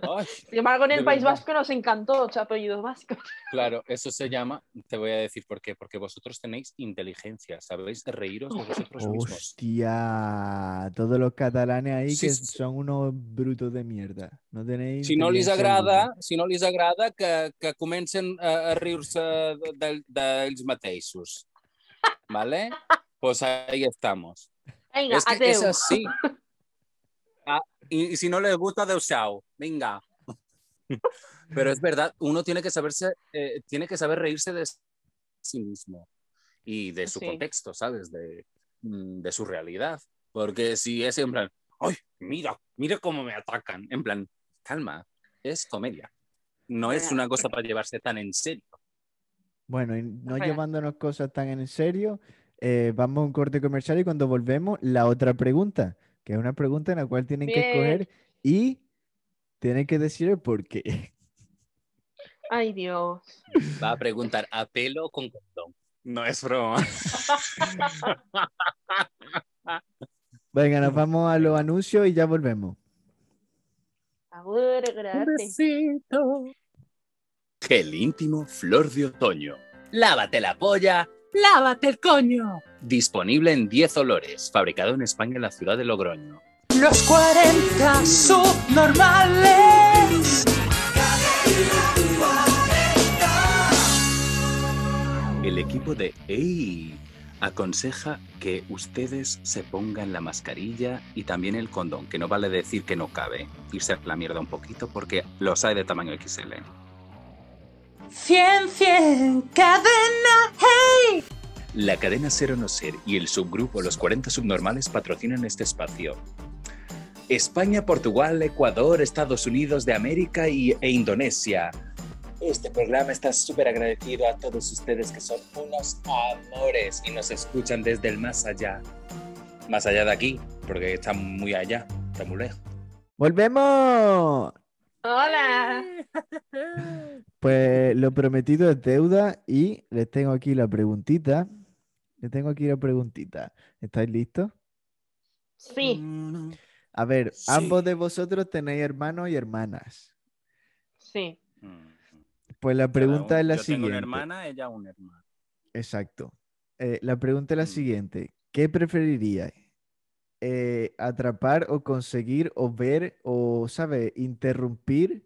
Ay, sin embargo en De el País verdad. Vasco nos encantó ocho apellidos vascos. claro, eso se llama, te voy a decir por qué, porque vosotros tenéis inteligencia, sabéis reíros de vosotros mismos. Hostia, todos los catalanes ahí Sí, que sí. son unos brutos de mierda. No tenéis Si no les agrada, si no les agrada que, que comencen a, a riure-se del, dels mateixos. ¿Vale? Pues ahí estamos. Venga, es que adeu. es así. Ah, y, y si no les gusta, Deusau. Venga. Pero es verdad, uno tiene que saberse, eh, tiene que saber reírse de sí mismo y de su Sí. contexto, ¿sabes? De, mm, de su realidad. Porque si es en plan, ¡ay, mira, mira cómo me atacan! En plan, calma, es comedia. No es una cosa para llevarse tan en serio. Bueno, y no Real. llevándonos cosas tan en serio, eh, vamos a un corte comercial y cuando volvemos, la otra pregunta, que es una pregunta en la cual tienen que escoger y tienen que decir el por qué. Ay, Dios. Va a preguntar, ¿a pelo o con condón? No es broma. Venga, nos vamos a los anuncios y ya volvemos. Gracias. Gel íntimo Flor de Otoño. Lávate la polla, lávate el coño. Disponible en 10 olores, fabricado en España en la ciudad de Logroño. Los 40 subnormales. El equipo de EI aconseja que ustedes se pongan la mascarilla y también el condón, que no vale decir que no cabe. Irse a la mierda un poquito porque los hay de tamaño XL. 100, 100, cadena, hey. La cadena Ser o No Ser y el subgrupo Los 40 Subnormales patrocinan este espacio. España, Portugal, Ecuador, Estados Unidos de América y, e Indonesia. Este programa está súper agradecido a todos ustedes que son unos amores y nos escuchan desde el más allá. Más allá de aquí, porque está muy allá, está muy lejos. ¡Volvemos! Hola. Pues lo prometido es deuda y les tengo aquí la preguntita. Les tengo aquí la preguntita. ¿Estáis listos? Sí, A ver, Sí. ambos de vosotros tenéis hermanos y hermanas. sí. Pues la pregunta es la Yo siguiente. tengo una hermana, ella un hermano. Exacto. Eh, la pregunta es la Mm. siguiente. ¿Qué preferiríais? Eh, ¿atrapar o conseguir o ver o, ¿sabe? Interrumpir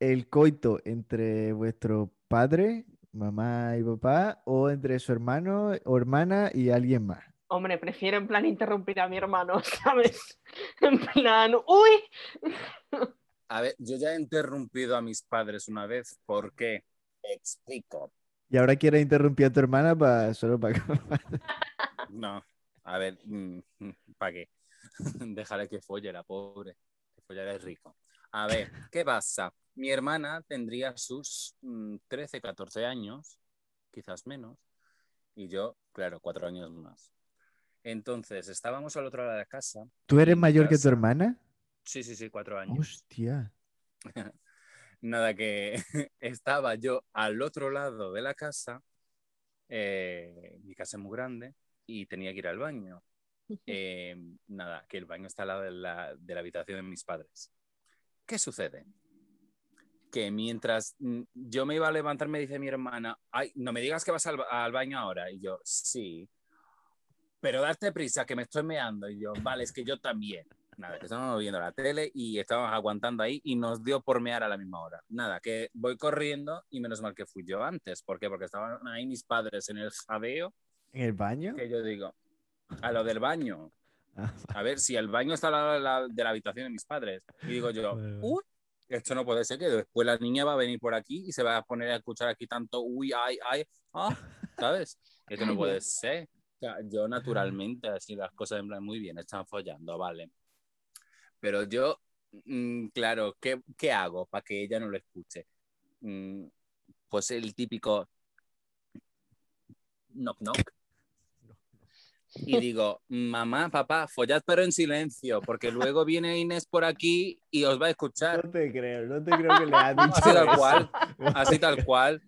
el coito entre vuestro padre, mamá y papá, o entre su hermano o hermana y alguien más? Hombre, prefiero en plan interrumpir a mi hermano, ¿sabes? En plan, uy. A ver, yo ya he interrumpido a mis padres una vez. ¿Por qué? Explico. Y ahora quieres interrumpir a tu hermana para solo para No, a ver, ¿para qué? Déjale que folle la pobre. Que follar es rico. A ver, ¿qué pasa? Mi hermana tendría sus 13, 14 años, quizás menos, y yo, claro, cuatro años más. Entonces, estábamos al otro lado de la casa. ¿Tú eres mayor que tu hermana? Sí, sí, sí, cuatro años. Hostia. Nada, que estaba yo al otro lado de la casa, eh, mi casa es muy grande, y tenía que ir al baño. Eh, nada, que el baño está al lado de la, de la habitación de mis padres. ¿Qué sucede? Que mientras mm, yo me iba a levantar, me dice mi hermana, ay, no me digas que vas al, al baño ahora. Y yo, sí, pero darte prisa, que me estoy meando. Y yo, vale, es que yo también. Nada, que estábamos viendo la tele y estábamos aguantando ahí y nos dio por mear a la misma hora. Nada, que voy corriendo y menos mal que fui yo antes. ¿Por qué? Porque estaban ahí mis padres en el jadeo. ¿En el baño? Que yo digo, a lo del baño. A ver, si el baño está al lado de la, de la habitación de mis padres. Y digo yo, uy, esto no puede ser que después la niña va a venir por aquí y se va a poner a escuchar aquí tanto, uy, ay, ay, ah, ¿sabes? Esto no puede ser. O sea, yo naturalmente, así las cosas en plan muy bien, están follando, vale. Pero yo, mm, claro, ¿qué, ¿qué, hago para que ella no lo escuche? Mm, pues el típico knock knock. Y digo, mamá, papá, follad pero en silencio, porque luego viene Inés por aquí y os va a escuchar. No te creo, no te creo que le ha dicho Así tal cual, así tal cual.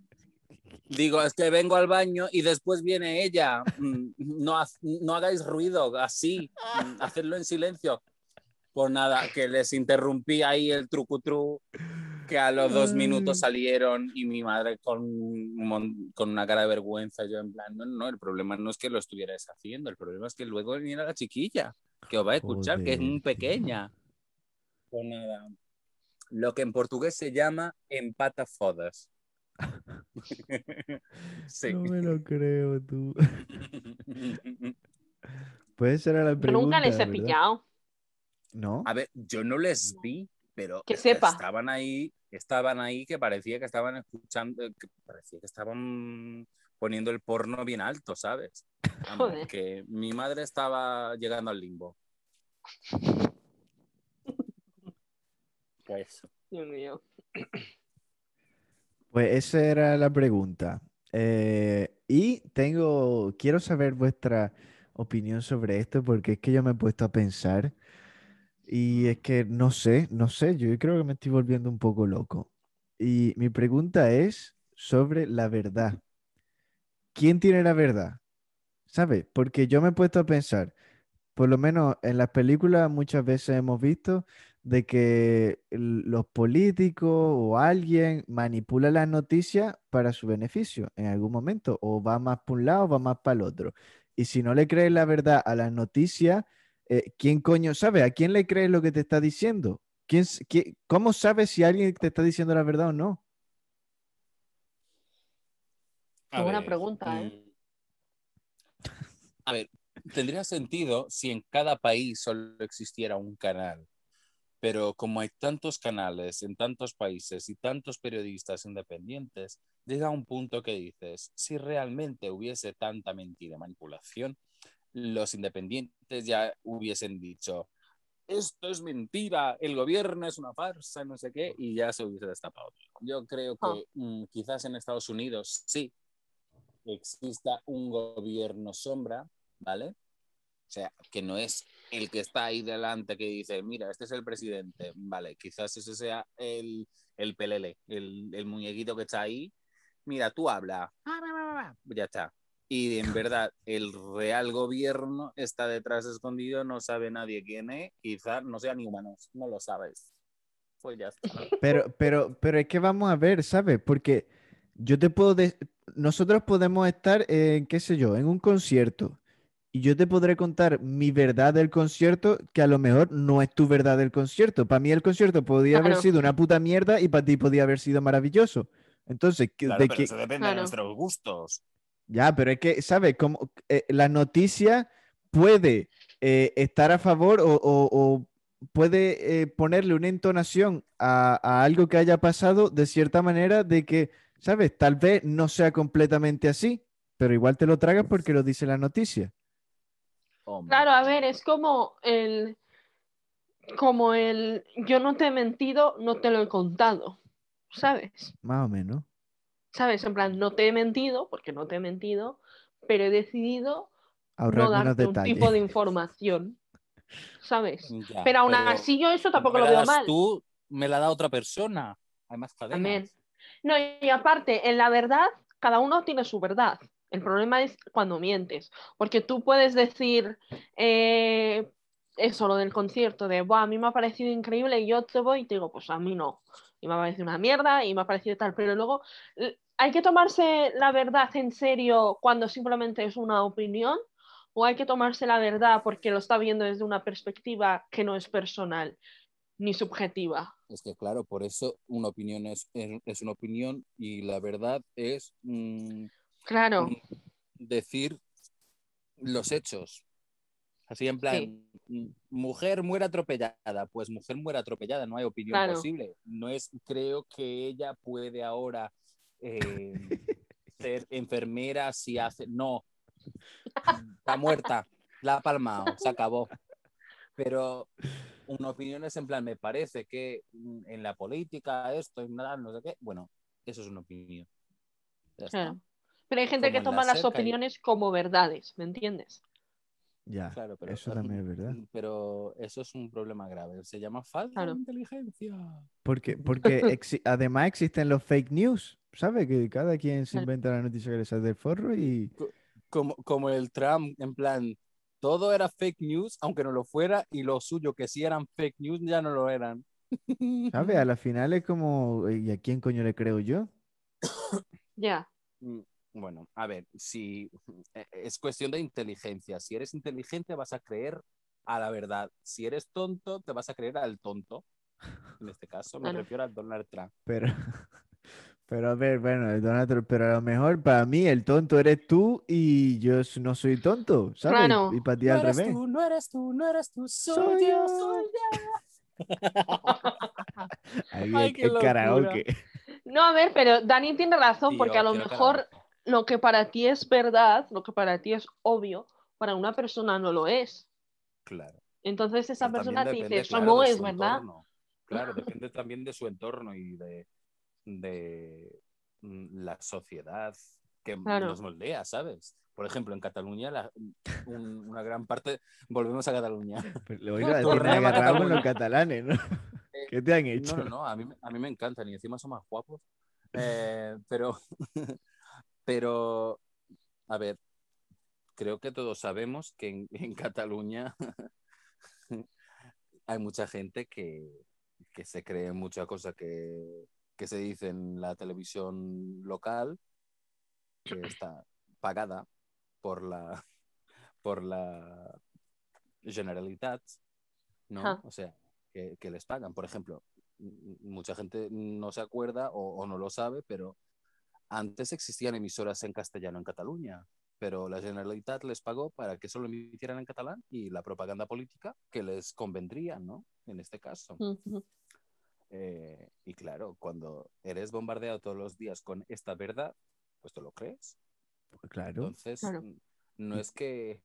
Digo, es que vengo al baño y después viene ella. Mm, no, no hagáis ruido, así, hacerlo en silencio. Pues nada, que les interrumpí ahí el trucutru, que a los dos minutos salieron y mi madre con, con una cara de vergüenza, yo en plan, no, no, el problema no es que lo estuvieras haciendo, el problema es que luego viene la chiquilla, que os va a escuchar, que es muy pequeña. Pues nada, lo que en portugués se llama empata fodas. sí. No me lo creo, tú. Puede ser a la pregunta. nunca les he pillado. ¿No? A ver, yo no les vi, pero que sepa. estaban ahí, estaban ahí que parecía que estaban escuchando, que parecía que estaban poniendo el porno bien alto, ¿sabes? que mi madre estaba llegando al limbo. Pues. Dios mío. Pues esa era la pregunta. Eh, y tengo, quiero saber vuestra opinión sobre esto porque es que yo me he puesto a pensar y es que no sé, no sé, yo creo que me estoy volviendo un poco loco. Y mi pregunta es sobre la verdad. ¿Quién tiene la verdad? ¿Sabes? Porque yo me he puesto a pensar, por lo menos en las películas muchas veces hemos visto de que los políticos o alguien manipula las noticias para su beneficio en algún momento, o va más para un lado o va más para el otro. Y si no le crees la verdad a las noticias, eh, ¿quién coño sabe? ¿A quién le crees lo que te está diciendo? ¿Quién, ¿Cómo sabes si alguien te está diciendo la verdad o no? Qué buena pregunta, ¿eh? Mm. A ver, tendría sentido si en cada país solo existiera un canal. Pero como hay tantos canales en tantos países y tantos periodistas independientes, llega un punto que dices, si realmente hubiese tanta mentira y manipulación, los independientes ya hubiesen dicho, esto es mentira, el gobierno es una farsa, no sé qué, y ya se hubiese destapado. Yo creo que ah. mm, quizás en Estados Unidos sí exista un gobierno sombra, ¿vale? O sea, que no es el que está ahí delante que dice, mira, este es el presidente, vale, quizás ese sea el, el pelele, el, el muñequito que está ahí. Mira, tú habla, ya está y en verdad el real gobierno está detrás escondido, no sabe nadie quién es, quizás no sea ni humanos, no lo sabes. Pues ya está. Pero, pero, pero es que vamos a ver, ¿sabes? Porque yo te puedo, nosotros podemos estar en, qué sé yo, en un concierto y yo te podré contar mi verdad del concierto, que a lo mejor no es tu verdad del concierto. Para mí el concierto podría haber sido una puta mierda y para ti podría haber sido maravilloso. Entonces, de que... eso depende de nuestros gustos. Ya, pero es que, ¿sabes? Como, eh, la noticia puede eh, estar a favor o, puede eh, ponerle una entonación a, a algo que haya pasado de cierta manera de que, ¿sabes? Tal vez no sea completamente así, pero igual te lo tragas porque lo dice la noticia. Claro, a ver, es como el, como el, yo no te he mentido, no te lo he contado, ¿sabes? Más o menos. ¿Sabes? En plan, no te he mentido, porque no te he mentido, pero he decidido no Ahorrar darte un tipo de información, ¿sabes? ya, Pero aún así yo eso tampoco lo veo das mal. tú, me la da otra persona. Hay más cadenas. También. No, y aparte, en la verdad, cada uno tiene su verdad. El problema es cuando mientes, porque tú puedes decir eh, eso, lo del concierto, de, Buah, a mí me ha parecido increíble y yo te voy y te digo, pues a mí no. Y me ha parecido una mierda y me ha parecido tal, pero luego hay que tomarse la verdad en serio cuando simplemente es una opinión o hay que tomarse la verdad porque lo está viendo desde una perspectiva que no es personal ni subjetiva. Es que claro, por eso una opinión es, es, una opinión y la verdad es mm, Claro, mm, decir los hechos. Así en plan, mujer muere atropellada, pues mujer muere atropellada, no hay opinión Claro. posible. No es, creo que ella puede ahora eh, ser enfermera si hace, no, está muerta, la ha palmado, se acabó. Pero una opinión es en plan, me parece que en la política esto, en nada, no sé qué, bueno, eso es una opinión. Claro. Pero hay gente Como que la toma las y- opiniones como verdades, ¿me entiendes? Ya, Claro, pero eso también es verdad. Pero eso es un problema grave. Se llama falta Claro. de inteligencia. Porque, porque exi- además existen los fake news, ¿sabes? Que cada quien se inventa la noticia que le sale del forro y... Como, como el Trump, en plan, todo era fake news, aunque no lo fuera, y lo suyo que sí eran fake news ya no lo eran. ¿Sabes? A la final es como, ¿y a quién coño le creo yo? Ya, Mm, Bueno, a ver, si eh, es cuestión de inteligencia. Si eres inteligente, vas a creer a la verdad. Si eres tonto, te vas a creer al tonto. En este caso, me Claro. refiero a Donald Trump. Pero, pero a ver, bueno, el Donald Trump, pero a lo mejor para mí el tonto eres tú y yo no soy tonto, ¿sabes? Y- Claro. Y, para ti No al eres revés. tú, no eres tú, no eres tú, soy, Soy yo, yo. soy Ahí Ay, el- qué el locura. karaoke. No, a ver, pero Dani tiene razón, Sí, porque yo a lo mejor karaoke. Lo que para ti es verdad, lo que para ti es obvio, para una persona no lo es. Claro. Entonces esa Pero persona te dice, eso claro, no es verdad. entorno. Claro, depende también de su entorno y de, de mm, la sociedad que Claro. nos moldea, ¿sabes? Por ejemplo, en Cataluña, la- un- una gran parte, volvemos a Cataluña. Pero, oiga, Torre tienes de agarrado con los Cataluña. catalanes, ¿no? ¿Qué te han hecho? No, no, no, a mí, a mí me encantan y encima son más guapos. Eh, pero, pero, a ver, creo que todos sabemos que en, en Cataluña hay mucha gente que, que se cree mucha cosa que, que se dice en la televisión local, que está pagada por la, por la Generalitat, ¿no? Ah. O sea, que, que les pagan. Por ejemplo, mucha gente no se acuerda o, o no lo sabe, pero antes existían emisoras en castellano en Cataluña, pero la Generalitat les pagó para que solo emitieran en catalán y la propaganda política que les convendría, ¿no? En este caso. Eh, y claro, cuando eres bombardeado todos los días con esta verdad, pues te lo crees. Claro. Entonces, Claro. n- no es que,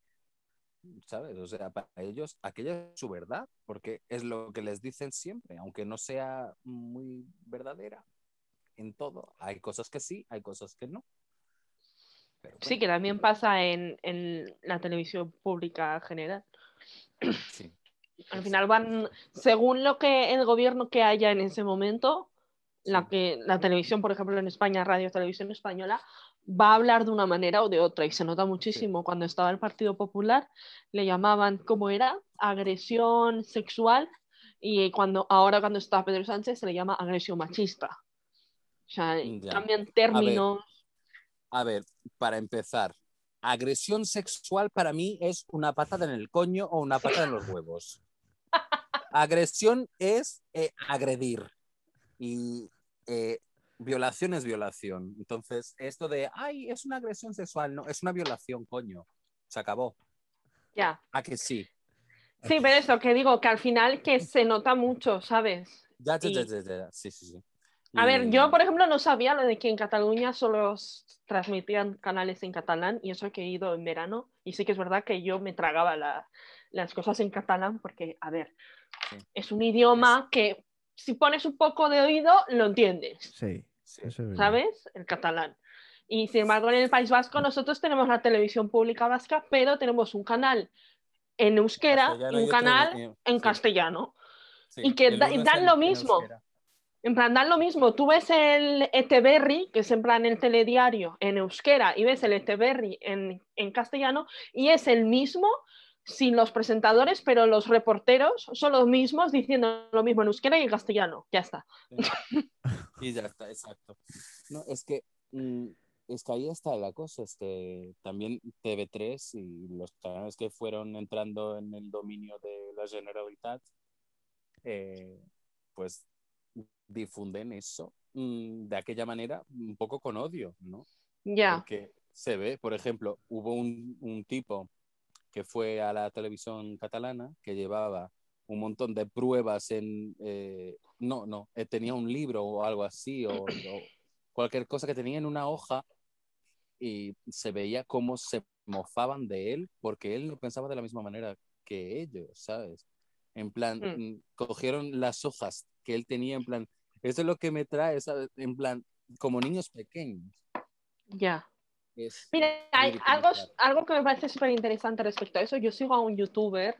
¿sabes? O sea, para ellos aquella es su verdad, porque es lo que les dicen siempre, aunque no sea muy verdadera en todo. Hay cosas que sí, hay cosas que no. Pero Sí, que también pasa en, en la televisión pública general. sí. Al final van, según lo que el gobierno que haya en ese momento, la, Sí. que, la televisión, por ejemplo, en España, Radio Televisión Española, va a hablar de una manera o de otra. Y se nota muchísimo. Cuando estaba el Partido Popular, le llamaban, ¿cómo era? Agresión sexual. Y cuando, ahora cuando está Pedro Sánchez, se le llama agresión machista. O sea, Ya. cambian términos. A ver, para empezar, agresión sexual para mí es una patada en el coño o una patada en los huevos. Agresión es eh, agredir y eh, violación es violación. Entonces, esto de, ay, es una agresión sexual, no, es una violación, coño. Se acabó. Ya. ¿A que sí? Sí, pero eso que digo, que al final que se nota mucho, ¿sabes? Ya, ya, Y- ya, ya, ya, Sí, sí, sí. A ver, yo por ejemplo no sabía lo de que en Cataluña solo transmitían canales en catalán y eso que he ido en verano y sí que es verdad que yo me tragaba la- las cosas en catalán porque, a ver, Sí. es un idioma que si pones un poco de oído lo entiendes, Sí, Sí. eso es. ¿sabes? El catalán. Y sin embargo en el País Vasco nosotros tenemos la televisión pública vasca, pero tenemos un canal en euskera Castellano un canal en- en sí. castellano. Sí, y que da- dan lo en mismo. euskera. En plan, dan lo mismo. Tú ves el Eteberri, que es en plan el telediario en euskera, y ves el Eteberri en, en castellano, y es el mismo sin los presentadores, pero los reporteros son los mismos diciendo lo mismo en euskera y en castellano. Ya está. Y ya está, exacto. No, es que, mm, es que ahí está la cosa, es que también TV3 y los canales que fueron entrando en el dominio de la Generalitat, eh, pues difunden eso mm, de aquella manera un poco con odio, ¿no? Ya. Porque se ve, por ejemplo, hubo un, un tipo que fue a la televisión catalana que llevaba un montón de pruebas en... eh, no, no, eh, tenía un libro o algo así, o, o cualquier cosa que tenía en una hoja y se veía cómo se mofaban de él porque él no pensaba de la misma manera que ellos, ¿sabes? En plan, Mm. mm, cogieron las hojas que él tenía, en plan, eso es lo que me trae, ¿sabes? En plan, como niños pequeños. Ya. Es Mira, hay algo, algo que me parece súper interesante respecto a eso. Yo sigo a un youtuber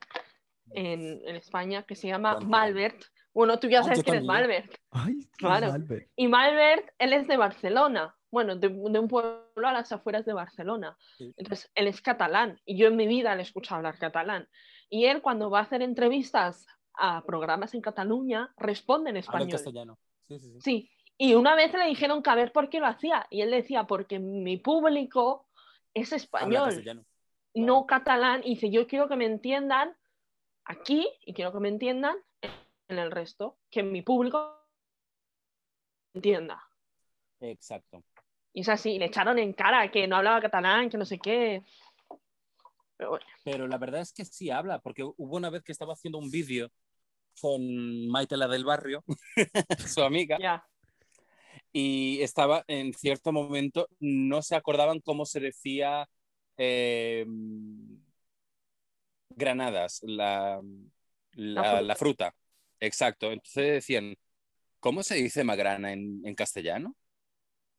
en, en España que se llama Cuéntame. Malbert. Bueno, tú ya Ah, sabes quién es. Malbert. Ay, Claro. Albert. Y Malbert, él es de Barcelona, bueno, de, de un pueblo a las afueras de Barcelona. Entonces, él es catalán y yo en mi vida le he escuchado hablar catalán. Y él cuando va a hacer entrevistas a programas en Cataluña, responde en Habla en español. castellano. Sí, sí, sí. Sí, y una vez le dijeron que a ver por qué lo hacía. Y él decía, porque mi público es español, no catalán. Y dice, yo quiero que me entiendan aquí y quiero que me entiendan en el resto, que mi público entienda. Exacto. Y es así, le echaron en cara que no hablaba catalán, que no sé qué. Pero bueno, Pero la verdad es que sí habla, porque hubo una vez que estaba haciendo un vídeo con Maite, la del barrio, su amiga, y estaba en cierto momento, no se acordaban cómo se decía eh, granadas, la, la, fruta. la fruta. Exacto. Entonces decían, ¿cómo se dice magrana en, en castellano?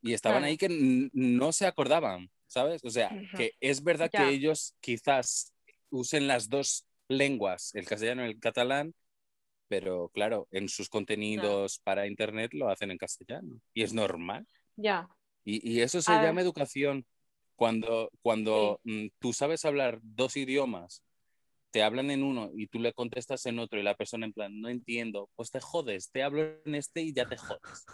Y estaban Claro. ahí que no se acordaban, ¿sabes? O sea, que es verdad que ellos quizás usen las dos lenguas, el castellano y el catalán, pero claro, en sus contenidos para internet lo hacen en castellano. Y es normal. Ya, Y, y eso se A ver. llama educación. Cuando, cuando mm, tú sabes hablar dos idiomas, te hablan en uno y tú le contestas en otro y la persona en plan, no entiendo, pues te jodes, te hablo en este y ya te jodes.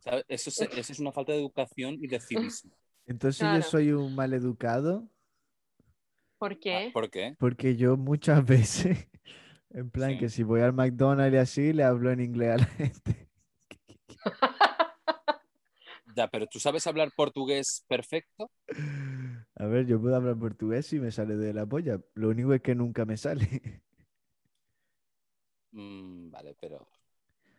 ¿Sabes? Eso, es, eso es una falta de educación y de civismo. Entonces Claro. yo soy un mal educado ¿por qué? Ah, ¿Por qué? porque yo muchas veces, en plan Sí. que si voy al McDonald's y así, le hablo en inglés a la gente. Ya, pero tú sabes hablar portugués perfecto. A ver, yo puedo hablar portugués y me sale de la polla. Lo único es que nunca me sale. Mm, vale, pero.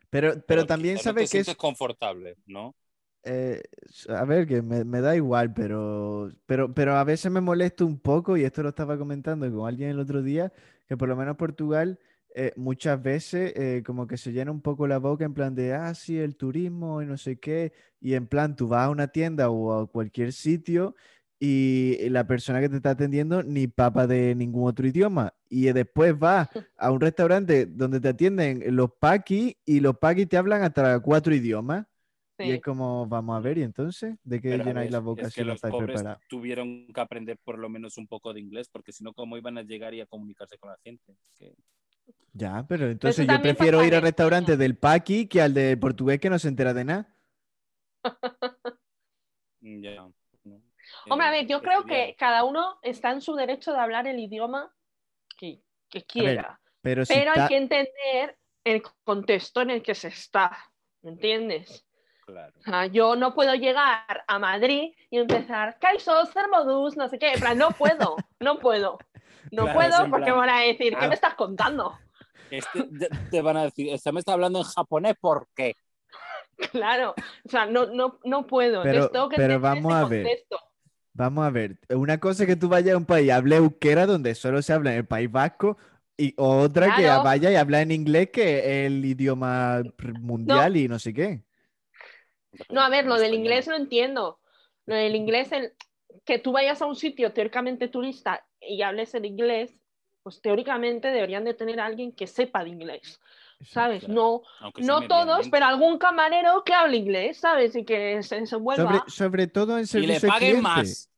Pero, pero que- también sabes que es, confortable, ¿no? Eh, a ver, que me, me da igual, pero, pero, pero a veces me molesto un poco, y esto lo estaba comentando con alguien el otro día, que por lo menos Portugal eh, muchas veces eh, como que se llena un poco la boca en plan de, ah, sí, el turismo y no sé qué, y en plan tú vas a una tienda o a cualquier sitio y la persona que te está atendiendo ni papa de ningún otro idioma, y después vas a un restaurante donde te atienden los paquis y los paquis te hablan hasta cuatro idiomas. Y Sí. es como, vamos a ver, ¿y entonces? ¿De qué Pero llenáis ver, la boca es si que no los estáis pobres preparados? tuvieron que aprender por lo menos un poco de inglés, porque si no, ¿cómo iban a llegar y a comunicarse con la gente? Que- Ya, pero entonces yo también prefiero ir al restaurante del paqui que al de portugués que no se entera de nada. mm, Ya. ¿no? Hombre, a Eh, ver, yo creo que cada uno está en su derecho de hablar el idioma que, que quiera. Pero si Pero hay que entender el contexto en el que se está, ¿me entiendes? Claro. O sea, yo no puedo llegar a Madrid y empezar, Kaiso, Sermodus, no sé qué. En plan, no puedo, no puedo. No Claro, puedo porque plan, van a decir, ¿qué ah. me estás contando? Este, te- van a decir, este me está hablando en japonés, ¿por qué? Claro, o sea, no, no, no puedo. Pero- Entonces tengo que pero vamos a ver. contexto. Vamos a ver, una cosa es que tú vayas a un país y hable euskera donde solo se habla en el País Vasco y otra que vaya y habla en inglés que es el idioma mundial y no sé qué. No, a ver, lo del inglés lo entiendo. Lo del inglés, el, que tú vayas a un sitio teóricamente turista y hables en inglés, pues teóricamente deberían de tener a alguien que sepa de inglés, ¿sabes? claro. No, Aunque sea no todos, pero algún camarero que hable inglés, ¿sabes? Y que se desenvuelva. Sobre, sobre todo en Y servicio le al paguen cliente. más.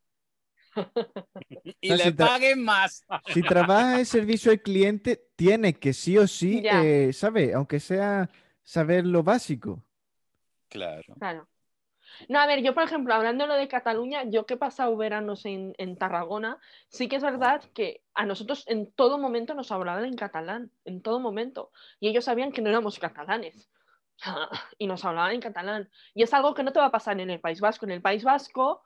y No, le si paguen más. Si trabajas en servicio al cliente, tienes que sí o sí, eh, ¿sabes? Aunque sea saber lo básico. Claro. Claro. No, a ver, yo por ejemplo, hablando de lo de Cataluña, yo que he pasado veranos en, en Tarragona, sí que es verdad que a nosotros en todo momento nos hablaban en catalán, en todo momento. Y ellos sabían que no éramos catalanes. Y nos hablaban en catalán. Y es algo que no te va a pasar en el País Vasco. En el País Vasco,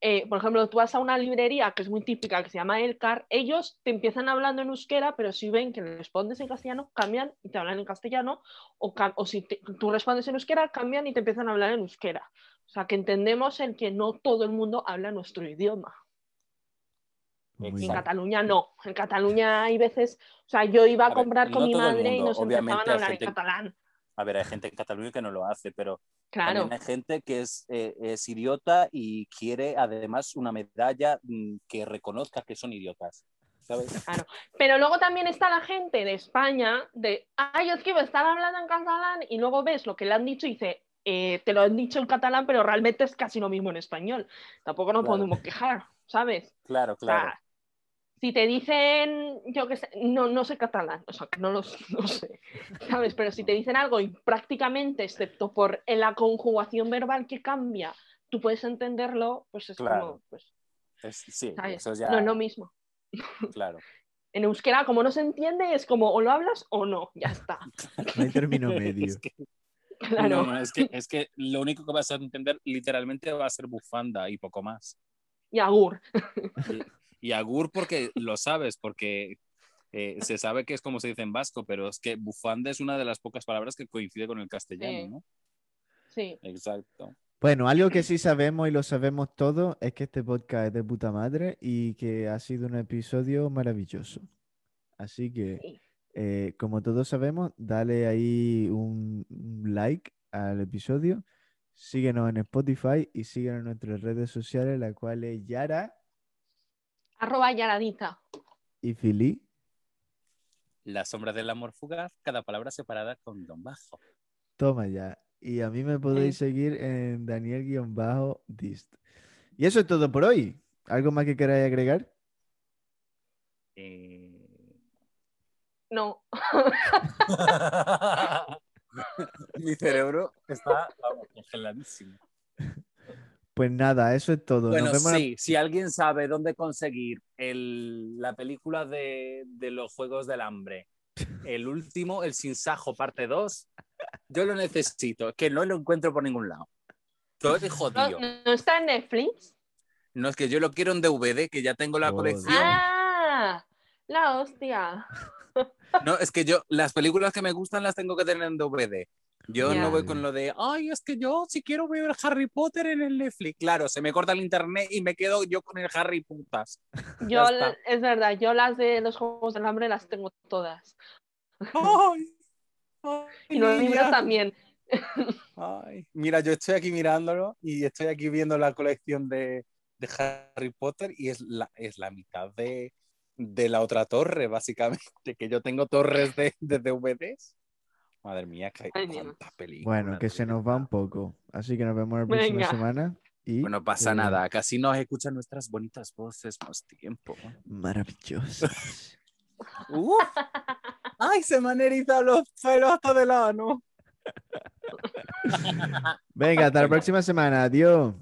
eh, por ejemplo, tú vas a una librería que es muy típica, que se llama Elcar, ellos te empiezan hablando en euskera, pero si ven que respondes en castellano, cambian y te hablan en castellano, o, si te- tú respondes en euskera, cambian y te empiezan a hablar en euskera. O sea, que entendemos el que no todo el mundo habla nuestro idioma. Muy en bien. Cataluña no. En Cataluña hay veces, o sea, yo iba a, A ver, comprar con no mi madre y nos empezaban a hablar en catalán. A ver, hay gente en Cataluña que no lo hace, pero Claro. también hay gente que es, eh, es idiota y quiere además una medalla mm, que reconozca que son idiotas. ¿Sabes? Pero luego también está la gente de España de, ay, es que a estar hablando en catalán y luego ves lo que le han dicho y dice, "Eh, te lo han dicho en catalán, pero realmente es casi lo mismo en español. Tampoco nos Claro. podemos quejar, ¿sabes? Claro, O sea, claro. Si te dicen, yo qué sé, no, no sé catalán, o sea, que no lo no sé, ¿sabes? Pero si te dicen algo y prácticamente, excepto por en la conjugación verbal que cambia, tú puedes entenderlo, pues es Claro. como, pues, Es- sí, ¿sabes? eso ya. No es lo mismo. Claro. En euskera, como no se entiende, es como o lo hablas o no, ya está. No hay término medio. Es que, Claro. no, es que, es que lo único que vas a entender literalmente va a ser bufanda y poco más. Y agur. Y agur porque lo sabes, porque eh, se sabe que es como se dice en vasco, pero es que bufanda es una de las pocas palabras que coincide con el castellano, Sí. ¿no? Sí. Exacto. Bueno, algo que sí sabemos y lo sabemos todos es que este podcast es de puta madre y que ha sido un episodio maravilloso. Así que, Sí. eh, como todos sabemos, dale ahí un, un like al episodio, síguenos en Spotify y síguenos en nuestras redes sociales, la cual es Yara Arroba yaradita. y Fili. La sombra del amor fugaz, cada palabra separada con don bajo. Toma ya. Y a mí me podéis seguir en Daniel-Dist. Y eso es todo por hoy. ¿Algo más que queráis agregar? Eh, No. Mi cerebro está vamos, congeladísimo. Pues nada, eso es todo. Nos Bueno, la- sí, si alguien sabe dónde conseguir el- la película de, de los Juegos del Hambre, el último, el Sin Sajo, parte 2, yo lo necesito, que no lo encuentro por ningún lado. Estoy ¿No, jodido. no está en Netflix? No es que yo lo quiero en DVD, que ya tengo la Joder. colección. Ah, la hostia. No, es que yo, las películas que me gustan las tengo que tener en DVD. Yo no voy con lo de, ay, es que yo si quiero ver Harry Potter en el Netflix. Claro, se me corta el internet y me quedo yo con el Harry putas. Yo, es verdad, yo las de los Juegos del Hambre las tengo todas. Ay, ay, Y los libros también. Ay, mira, yo estoy aquí mirándolo y estoy aquí viendo la colección de, de Harry Potter y es la, es la mitad de, de la otra torre, básicamente, que yo tengo torres de, de DVDs. Madre mía, que hay Ay, cuántas películas. Bueno, que se nos va un poco. Así que nos vemos la próxima Venga. semana. Y Bueno, pasa nada, casi nos escuchan nuestras bonitas voces más tiempo. Maravilloso. ¡Uf! ¡Ay, se me han erizado los pelos hasta del ano! Venga, hasta la próxima semana. Adiós.